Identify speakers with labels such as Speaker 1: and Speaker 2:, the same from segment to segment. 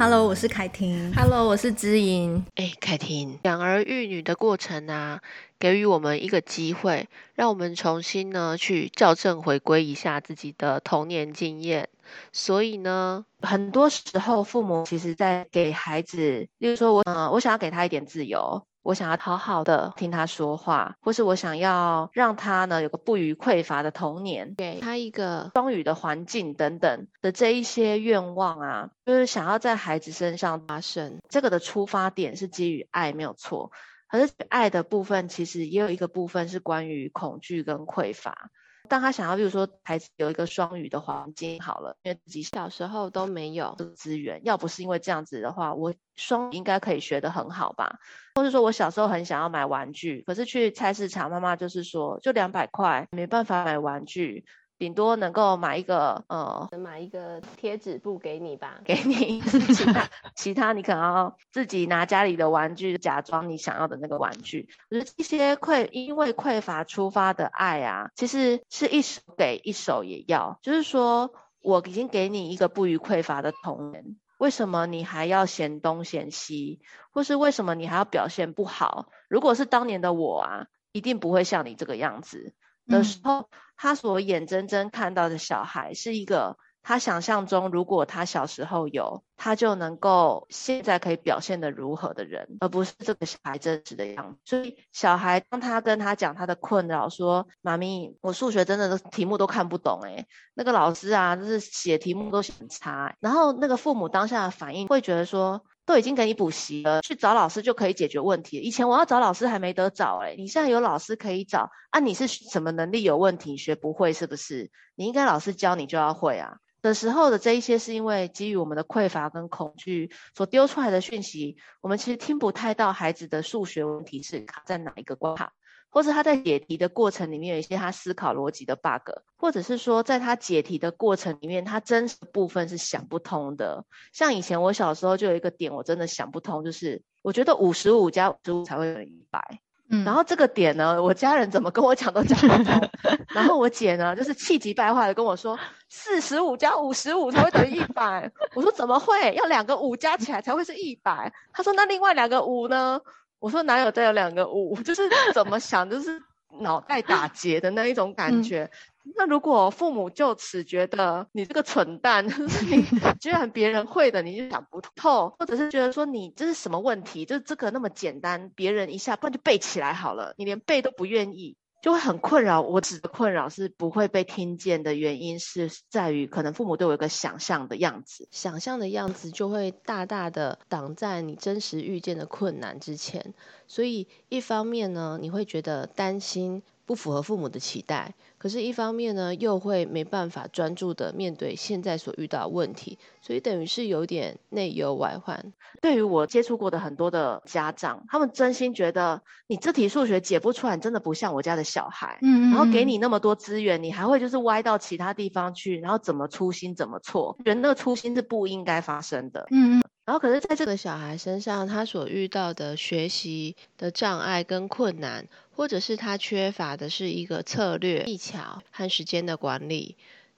Speaker 1: Hello，我是凯婷。
Speaker 2: Hello，我是知音。
Speaker 3: 哎，凯婷，养儿育女的过程啊，给予我们一个机会，让我们重新呢去校正回归一下自己的童年经验。所以呢，很多时候父母其实在给孩子，例如说我，呃，我想要给他一点自由。我想要好好的听他说话，或是我想要让他呢有个不虞匮乏的童年，给他一个双语的环境等等的这一些愿望啊，就是想要在孩子身上发生。这个的出发点是基于爱，没有错。可是爱的部分其实也有一个部分是关于恐惧跟匮乏。当他想要，比如说孩子有一个双语的环境好了，因为自己小时候都没有这个资源，要不是因为这样子的话，我双语应该可以学得很好吧？或是说我小时候很想要买玩具，可是去菜市场，妈妈就是说就两百块，没办法买玩具。顶多能够买一个，呃，买一个贴纸布给你吧，给你。其他其他你可能要自己拿家里的玩具，假装你想要的那个玩具。就是一些匮因为匮乏出发的爱啊，其实是一手给一手也要。就是说我已经给你一个不予匮乏的童年，为什么你还要嫌东嫌西，或是为什么你还要表现不好？如果是当年的我啊，一定不会像你这个样子。的时候，他所眼睁睁看到的小孩是一个他想象中，如果他小时候有，他就能够现在可以表现得如何的人，而不是这个小孩真实的样子。所以，小孩当他跟他讲他的困扰，说：“妈咪，我数学真的都题目都看不懂，诶，那个老师啊，就是写题目都很差。”然后，那个父母当下的反应会觉得说。都已经给你补习了，去找老师就可以解决问题。以前我要找老师还没得找，诶，你现在有老师可以找啊？你是什么能力有问题，学不会是不是？你应该老师教你就要会啊。的时候的这一些是因为基于我们的匮乏跟恐惧所丢出来的讯息，我们其实听不太到孩子的数学问题是卡在哪一个关卡。或者他在解题的过程里面有一些他思考逻辑的 bug，或者是说在他解题的过程里面，他真实部分是想不通的。像以前我小时候就有一个点，我真的想不通，就是我觉得五十五加五十五才会有一百，然后这个点呢，我家人怎么跟我讲都讲不通。然后我姐呢，就是气急败坏的跟我说，四十五加五十五才会等于一百。我说怎么会？要两个五加起来才会是一百。她说那另外两个五呢？我说哪有再有两个五，就是怎么想就是脑袋打结的那一种感觉。嗯、那如果父母就此觉得你这个蠢蛋，你居然别人会的你就想不透，或者是觉得说你这是什么问题，就是这个那么简单，别人一下不然就背起来好了，你连背都不愿意。就会很困扰。我指的困扰是不会被听见的原因，是在于可能父母都有一个想象的样子，想象的样子就会大大的挡在你真实遇见的困难之前。所以一方面呢，你会觉得担心。不符合父母的期待，可是，一方面呢，又会没办法专注的面对现在所遇到的问题，所以等于是有点内忧外患。对于我接触过的很多的家长，他们真心觉得你这题数学解不出来，真的不像我家的小孩。嗯，嗯，然后给你那么多资源，你还会就是歪到其他地方去，然后怎么粗心怎么错，人的粗心是不应该发生的。嗯嗯。然后，可是在这个小孩身上，他所遇到的学习的障碍跟困难，或者是他缺乏的是一个策略、技巧和时间的管理。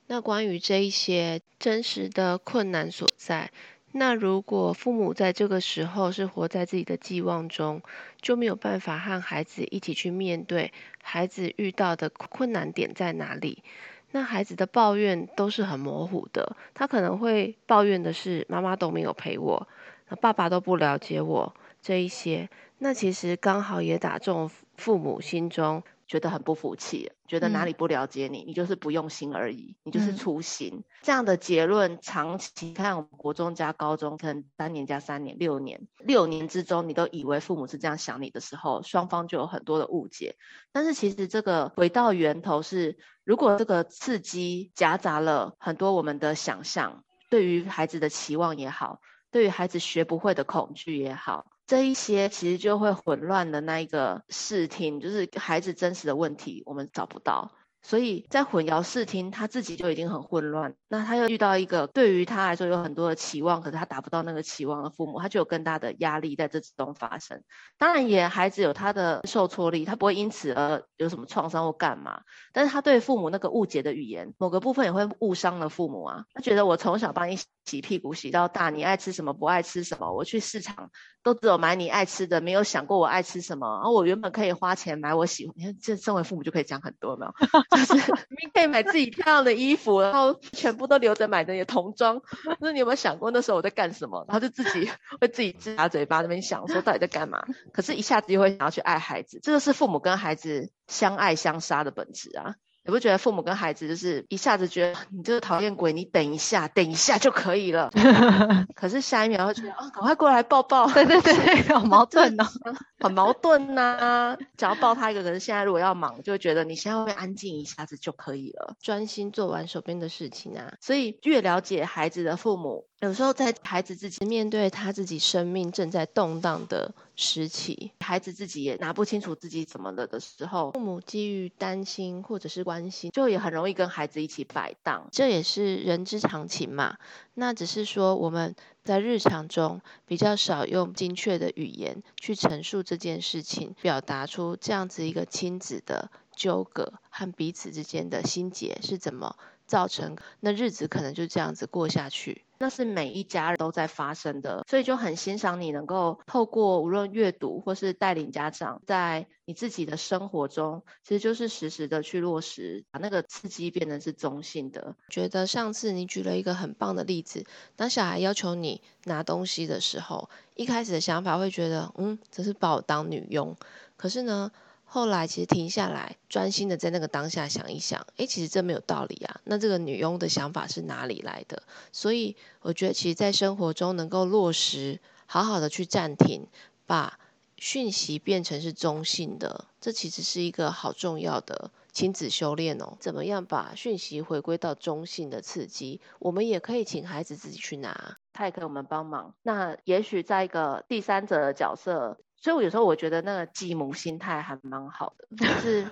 Speaker 3: 那关于这一些真实的困难所在，那如果父母在这个时候是活在自己的寄望中，就没有办法和孩子一起去面对孩子遇到的困难点在哪里。那孩子的抱怨都是很模糊的，他可能会抱怨的是妈妈都没有陪我，那爸爸都不了解我这一些，那其实刚好也打中父母心中。觉得很不服气，觉得哪里不了解你，嗯、你就是不用心而已，你就是粗心。嗯、这样的结论，长期看，我们国中加高中，可能三年加三年，六年，六年之中，你都以为父母是这样想你的时候，双方就有很多的误解。但是其实这个回到源头是，如果这个刺激夹杂了很多我们的想象，对于孩子的期望也好，对于孩子学不会的恐惧也好。这一些其实就会混乱的那一个视听，就是孩子真实的问题，我们找不到。所以在混淆视听，他自己就已经很混乱。那他又遇到一个对于他来说有很多的期望，可是他达不到那个期望的父母，他就有更大的压力在这之中发生。当然，也孩子有他的受挫力，他不会因此而有什么创伤或干嘛。但是他对父母那个误解的语言，某个部分也会误伤了父母啊。他觉得我从小帮你洗屁股洗到大，你爱吃什么不爱吃什么，我去市场都只有买你爱吃的，没有想过我爱吃什么。然后我原本可以花钱买我喜欢，你看这身为父母就可以讲很多，没有？就是你可以买自己漂亮的衣服，然后全部都留着买的也童装。那你有没有想过那时候我在干什么？然后就自己会自己咂嘴巴那边想说到底在干嘛？可是一下子又会想要去爱孩子，这个是父母跟孩子相爱相杀的本质啊。你不觉得父母跟孩子就是一下子觉得你这个讨厌鬼，你等一下，等一下就可以了。可是下一秒会觉得啊，赶快过来抱抱。对对对，好矛盾哦，很矛盾呐、啊。想要抱他一个人，现在如果要忙，就会觉得你现在会安静一下子就可以了，专心做完手边的事情啊。所以越了解孩子的父母。有时候在孩子自己面对他自己生命正在动荡的时期，孩子自己也拿不清楚自己怎么了的时候，父母基于担心或者是关心，就也很容易跟孩子一起摆荡，这也是人之常情嘛。那只是说我们在日常中比较少用精确的语言去陈述这件事情，表达出这样子一个亲子的纠葛和彼此之间的心结是怎么造成，那日子可能就这样子过下去。那是每一家人都在发生的，所以就很欣赏你能够透过无论阅读或是带领家长，在你自己的生活中，其实就是实时的去落实，把那个刺激变成是中性的。觉得上次你举了一个很棒的例子，当小孩要求你拿东西的时候，一开始的想法会觉得，嗯，这是把我当女佣。可是呢，后来其实停下来，专心的在那个当下想一想，诶，其实这没有道理啊。那这个女佣的想法是哪里来的？所以我觉得，其实，在生活中能够落实，好好的去暂停，把讯息变成是中性的，这其实是一个好重要的亲子修炼哦。怎么样把讯息回归到中性的刺激？我们也可以请孩子自己去拿，他也可以我们帮忙。那也许在一个第三者的角色。所以，我有时候我觉得那个继母心态还蛮好的，就是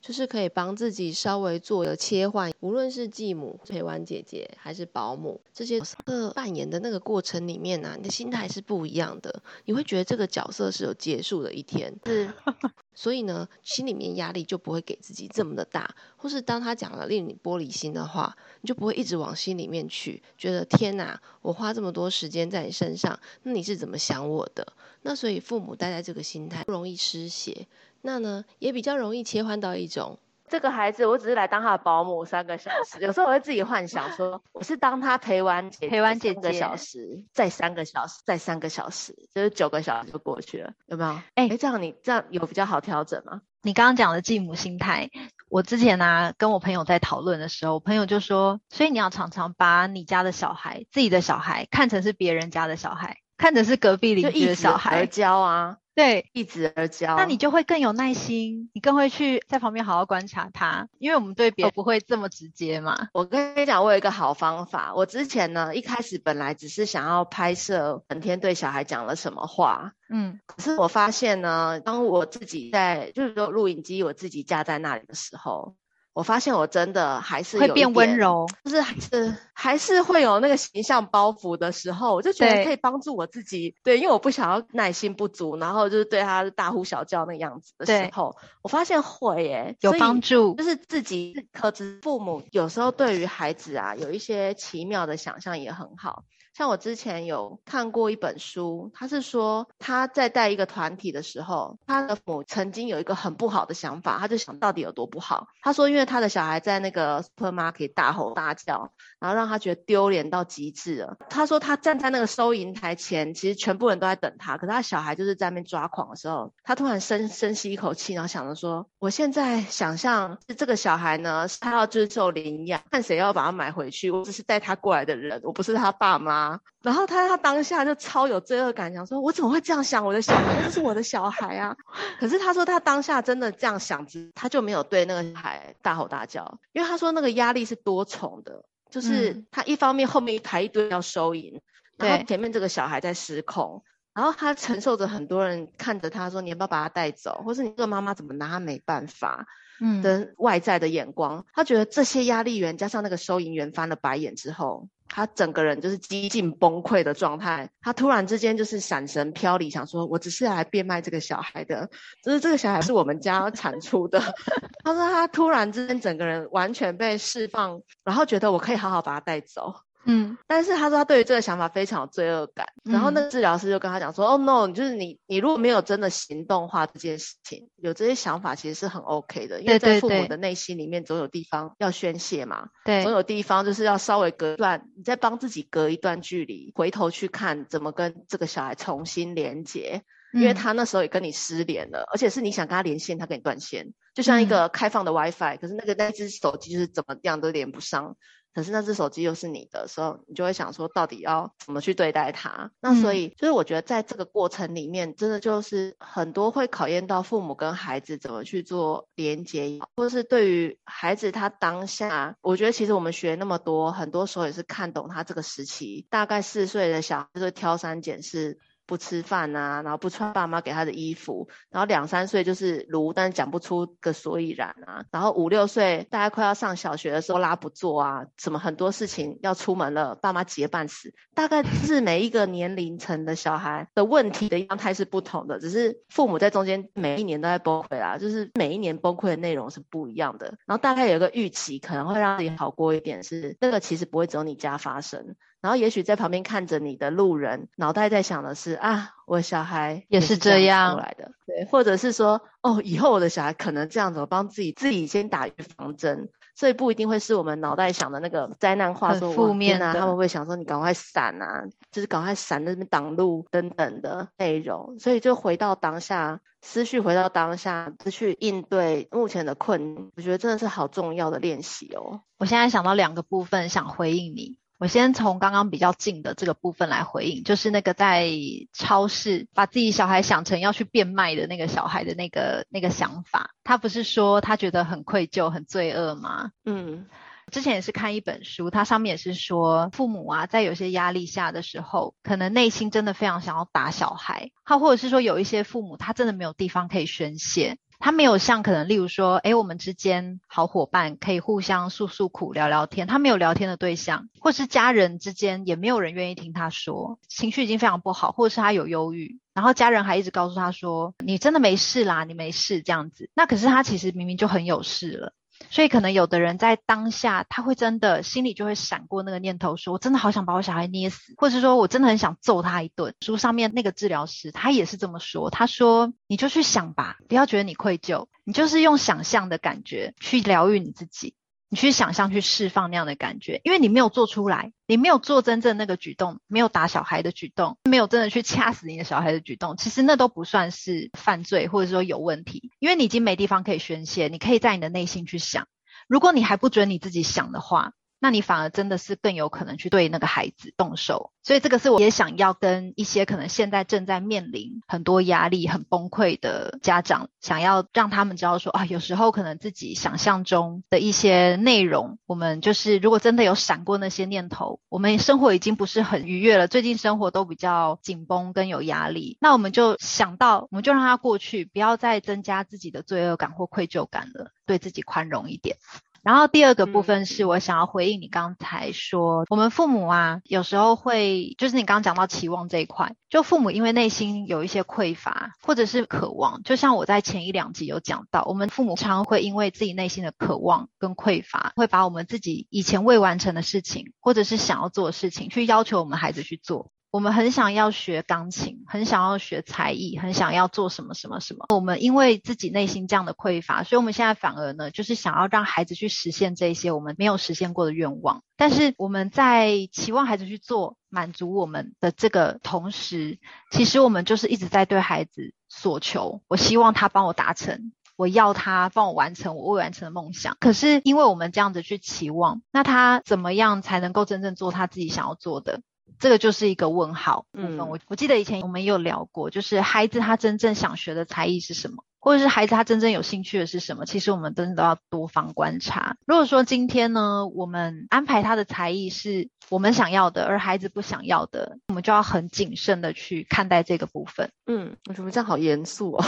Speaker 3: 就是可以帮自己稍微做个切换，无论是继母、陪玩姐姐还是保姆，这些角色扮演的那个过程里面呢、你的心态是不一样的，你会觉得这个角色是有结束的一天，是。所以呢，心里面压力就不会给自己这么的大，或是当他讲了令你玻璃心的话，你就不会一直往心里面去，觉得天哪，我花这么多时间在你身上，那你是怎么想我的？那所以父母带在这个心态不容易失血，那呢也比较容易切换到一种。这个孩子，我只是来当他的保姆三个小时。有时候我会自己幻想说，我是当他陪玩姐姐陪玩姐姐三个小时，再三个小时，再三个小时，就是九个小时就过去了，有没有？哎，这样你这样有比较好调整吗？
Speaker 1: 你刚刚讲的继母心态，我之前呢、啊、跟我朋友在讨论的时候，我朋友就说，所以你要常常把你家的小孩、自己的小孩看成是别人家的小孩，看成是隔壁邻居的小孩，
Speaker 3: 教啊。
Speaker 1: 对，
Speaker 3: 一直而教，
Speaker 1: 那你就会更有耐心，你更会去在旁边好好观察他，因为我们对别人不会这么直接嘛。
Speaker 3: 我跟你讲，我有一个好方法。我之前呢，一开始本来只是想要拍摄整天对小孩讲了什么话，嗯，可是我发现呢，当我自己在就是说录影机我自己架在那里的时候。我发现我真的还是有
Speaker 1: 会变温柔，
Speaker 3: 就是还是还是会有那个形象包袱的时候，我就觉得可以帮助我自己。对，对，因为我不想要耐心不足，然后就是对他大呼小叫那个样子的时候，我发现会耶，
Speaker 1: 有帮助。
Speaker 3: 就是自己可知父母有时候对于孩子啊，有一些奇妙的想象也很好。像我之前有看过一本书，他是说他在带一个团体的时候，他的父母曾经有一个很不好的想法，他就想到底有多不好。他说，因为他的小孩在那个 supermarket 大吼大叫，然后让他觉得丢脸到极致了。他说他站在那个收银台前，其实全部人都在等他，可是他小孩就是在那边抓狂的时候，他突然深深吸一口气，然后想着说，我现在想象是这个小孩呢，是他要接受领养，看谁要把他买回去，我只是带他过来的人，我不是他爸妈。然后他他当下就超有罪恶感，想说：“我怎么会这样想我的小孩？这是我的小孩啊！” 可是他说他当下真的这样想，他就没有对那个小孩大吼大叫，因为他说那个压力是多重的，就是他一方面后面一排一堆要收银，然后前面这个小孩在失控，然后他承受着很多人看着他说：“你要不要把他带走？”或是你这个妈妈怎么拿他没办法？嗯，的外在的眼光，嗯、他觉得这些压力源加上那个收银员翻了白眼之后，他整个人就是几近崩溃的状态。他突然之间就是闪神飘离，想说：“我只是来变卖这个小孩的，就是这个小孩是我们家产出的。”他说他突然之间整个人完全被释放，然后觉得我可以好好把他带走。嗯，但是他说他对于这个想法非常有罪恶感，嗯、然后那个治疗师就跟他讲说：“哦、嗯 oh, no，就是你你如果没有真的行动化这件事情，有这些想法其实是很 OK 的，因为在父母的内心里面总有地方要宣泄嘛，对，总有地方就是要稍微隔断，你再帮自己隔一段距离，回头去看怎么跟这个小孩重新连接，因为他那时候也跟你失联了，嗯、而且是你想跟他连线，他跟你断线，就像一个开放的 WiFi，、嗯、可是那个那只手机就是怎么样都连不上。”可是那只手机又是你的时候，你就会想说，到底要怎么去对待它？那所以，就是我觉得在这个过程里面，真的就是很多会考验到父母跟孩子怎么去做连接，或者是对于孩子他当下，我觉得其实我们学那么多，很多时候也是看懂他这个时期，大概四岁的小孩就是挑三拣四。不吃饭啊，然后不穿爸妈给他的衣服，然后两三岁就是如，但是讲不出个所以然啊，然后五六岁大概快要上小学的时候拉不坐啊，什么很多事情要出门了，爸妈急得半死，大概是每一个年龄层的小孩的问题的样态是不同的，只是父母在中间每一年都在崩溃啦，就是每一年崩溃的内容是不一样的，然后大概有一个预期可能会让自己好过一点，是这个其实不会只有你家发生。然后也许在旁边看着你的路人，脑袋在想的是啊，我小孩也是这样出来的，对，或者是说哦，以后我的小孩可能这样子，我帮自己自己先打预防针，所以不一定会是我们脑袋想的那个灾难话，说负面啊，他们会想说你赶快闪啊，就是赶快闪在那边挡路等等的内容，所以就回到当下，思绪回到当下，就去应对目前的困难，我觉得真的是好重要的练习哦。
Speaker 1: 我现在想到两个部分想回应你。我先从刚刚比较近的这个部分来回应，就是那个在超市把自己小孩想成要去变卖的那个小孩的那个那个想法，他不是说他觉得很愧疚、很罪恶吗？嗯，之前也是看一本书，它上面也是说，父母啊，在有些压力下的时候，可能内心真的非常想要打小孩，他或者是说有一些父母，他真的没有地方可以宣泄。他没有像可能，例如说，诶，我们之间好伙伴可以互相诉诉苦、聊聊天。他没有聊天的对象，或是家人之间也没有人愿意听他说，情绪已经非常不好，或者是他有忧郁，然后家人还一直告诉他说：“你真的没事啦，你没事。”这样子，那可是他其实明明就很有事了。所以可能有的人在当下，他会真的心里就会闪过那个念头，说我真的好想把我小孩捏死，或者是说我真的很想揍他一顿。书上面那个治疗师他也是这么说，他说你就去想吧，不要觉得你愧疚，你就是用想象的感觉去疗愈你自己。你去想象，去释放那样的感觉，因为你没有做出来，你没有做真正那个举动，没有打小孩的举动，没有真的去掐死你的小孩的举动，其实那都不算是犯罪，或者说有问题，因为你已经没地方可以宣泄，你可以在你的内心去想，如果你还不准你自己想的话。那你反而真的是更有可能去对那个孩子动手，所以这个是我也想要跟一些可能现在正在面临很多压力、很崩溃的家长，想要让他们知道说啊，有时候可能自己想象中的一些内容，我们就是如果真的有闪过那些念头，我们生活已经不是很愉悦了，最近生活都比较紧绷跟有压力，那我们就想到，我们就让它过去，不要再增加自己的罪恶感或愧疚感了，对自己宽容一点。然后第二个部分是我想要回应你刚才说，我们父母啊，有时候会，就是你刚刚讲到期望这一块，就父母因为内心有一些匮乏或者是渴望，就像我在前一两集有讲到，我们父母常会因为自己内心的渴望跟匮乏，会把我们自己以前未完成的事情，或者是想要做的事情，去要求我们孩子去做。我们很想要学钢琴，很想要学才艺，很想要做什么什么什么。我们因为自己内心这样的匮乏，所以我们现在反而呢，就是想要让孩子去实现这些我们没有实现过的愿望。但是我们在期望孩子去做，满足我们的这个同时，其实我们就是一直在对孩子索求。我希望他帮我达成，我要他帮我完成我未完成的梦想。可是因为我们这样子去期望，那他怎么样才能够真正做他自己想要做的？这个就是一个问号部分。我、嗯、我记得以前我们也有聊过，就是孩子他真正想学的才艺是什么？或者是孩子他真正有兴趣的是什么？其实我们真的都要多方观察。如果说今天呢，我们安排他的才艺是我们想要的，而孩子不想要的，我们就要很谨慎的去看待这个部分。
Speaker 3: 嗯，我觉得这样好严肃哦。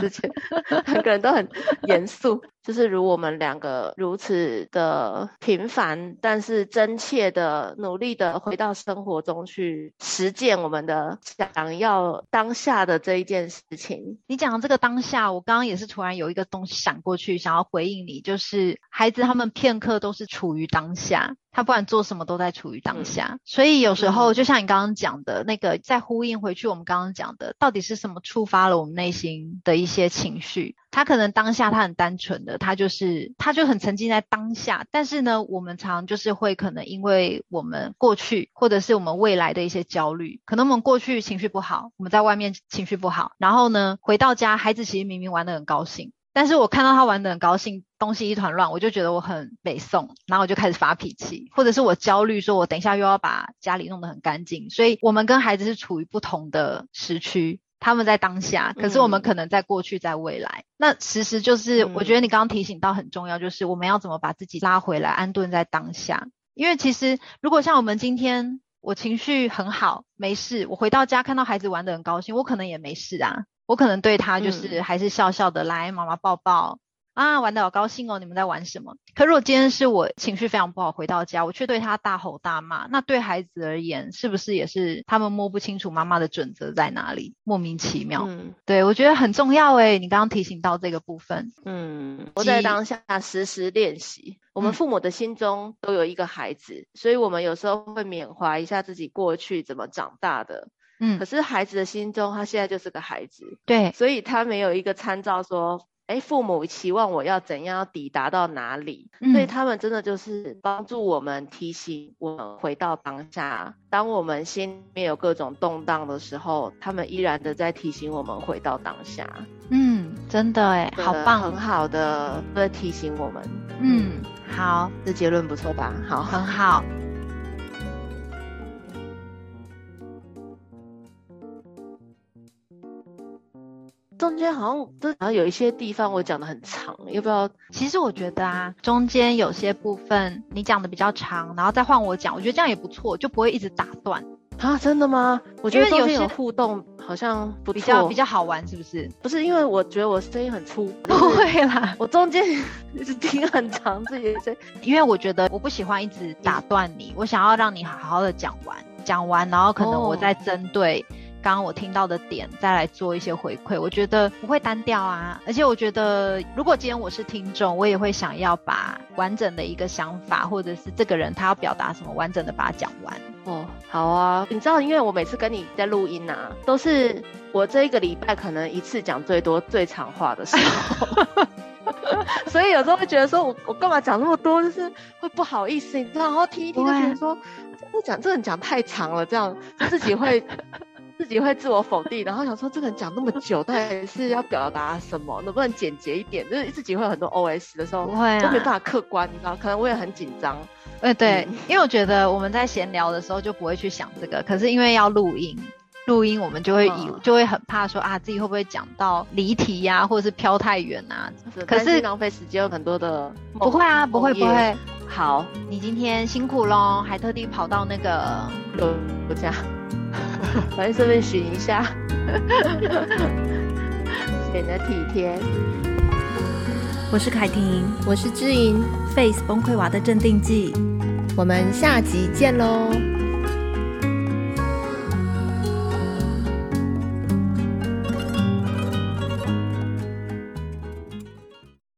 Speaker 3: 之前两个人都很严肃，就是如我们两个如此的平凡，但是真切的努力的回到生活中去实践我们的想要当下的这一件事情。
Speaker 1: 你讲的这个。当下，我刚刚也是突然有一个东西闪过去，想要回应你，就是孩子他们片刻都是处于当下，他不管做什么都在处于当下，嗯、所以有时候就像你刚刚讲的那个，再呼应回去，我们刚刚讲的，到底是什么触发了我们内心的一些情绪？他可能当下他很单纯的，他就是他就很沉浸在当下，但是呢，我们常常就是会可能因为我们过去或者是我们未来的一些焦虑，可能我们过去情绪不好，我们在外面情绪不好，然后呢，回到家，孩子其实明明玩得很高兴，但是我看到他玩的很高兴，东西一团乱，我就觉得我很北宋，然后我就开始发脾气，或者是我焦虑，说我等一下又要把家里弄得很干净，所以我们跟孩子是处于不同的时区。他们在当下，可是我们可能在过去，在未来。嗯、那其实就是，我觉得你刚刚提醒到很重要，就是我们要怎么把自己拉回来，安顿在当下。因为其实，如果像我们今天，我情绪很好，没事，我回到家看到孩子玩得很高兴，我可能也没事啊，我可能对他就是还是笑笑的，嗯、来，妈妈抱抱。啊，玩的好高兴哦！你们在玩什么？可如果今天是我情绪非常不好，回到家我却对他大吼大骂，那对孩子而言，是不是也是他们摸不清楚妈妈的准则在哪里？莫名其妙。嗯，对，我觉得很重要诶，你刚刚提醒到这个部分。
Speaker 3: 嗯，我在当下时时练习。我们父母的心中都有一个孩子，嗯，所以我们有时候会缅怀一下自己过去怎么长大的。嗯，可是孩子的心中，他现在就是个孩子。
Speaker 1: 对，
Speaker 3: 所以他没有一个参照说。哎，父母期望我要怎样要抵达到哪里？嗯，所以他们真的就是帮助我们，提醒我们回到当下。当我们心里面有各种动荡的时候，他们依然的在提醒我们回到当下。
Speaker 1: 嗯，真的哎，好棒，
Speaker 3: 很好的在提醒我们。
Speaker 1: 嗯，好，
Speaker 3: 这结论不错吧？好，
Speaker 1: 很好。
Speaker 3: 中间好像都好像有一些地方我讲的很长，要不要？
Speaker 1: 其实我觉得啊，中间有些部分你讲的比较长，然后再换我讲，我觉得这样也不错，就不会一直打断。
Speaker 3: 啊，真的吗？我觉得中间有互动好像不
Speaker 1: 比较比较好玩，是不是？
Speaker 3: 不是，因为我觉得我声音很粗。
Speaker 1: 不会啦，
Speaker 3: 我中间一直听很长自己的声音，
Speaker 1: 因为我觉得我不喜欢一直打断你，我想要让你好好的讲完，讲完，然后可能我再针对。哦刚刚我听到的点，再来做一些回馈，我觉得不会单调啊。而且我觉得，如果今天我是听众，我也会想要把完整的一个想法，或者是这个人他要表达什么，完整的把它讲完。
Speaker 3: 哦，好啊。你知道，因为我每次跟你在录音啊，都是我这一个礼拜可能一次讲最多、最长话的时候，所以有时候会觉得说我我干嘛讲那么多，就是会不好意思，你知道，然后听一听就觉得说，这讲这人讲太长了，这样自己会。自己会自我否定，然后想说这个人讲那么久，到底是要表达什么？能不能简洁一点？就是自己会有很多 OS 的时候，不会啊，都没办法客观，你知道？可能我也很紧张。
Speaker 1: 哎、欸，对，嗯、因为我觉得我们在闲聊的时候就不会去想这个，可是因为要录音，录音我们就会以、嗯、就会很怕说啊，自己会不会讲到离题呀、啊，或者是飘太远啊？可是
Speaker 3: 浪费时间，有很多的
Speaker 1: 不会啊，不会不会。
Speaker 3: 好，
Speaker 1: 你今天辛苦喽，还特地跑到那个
Speaker 3: 我家。反正顺便寻一下，显得体贴。
Speaker 1: 我是凯婷，
Speaker 3: 我是知莹，Face 崩溃娃的镇定剂。我们下集见喽。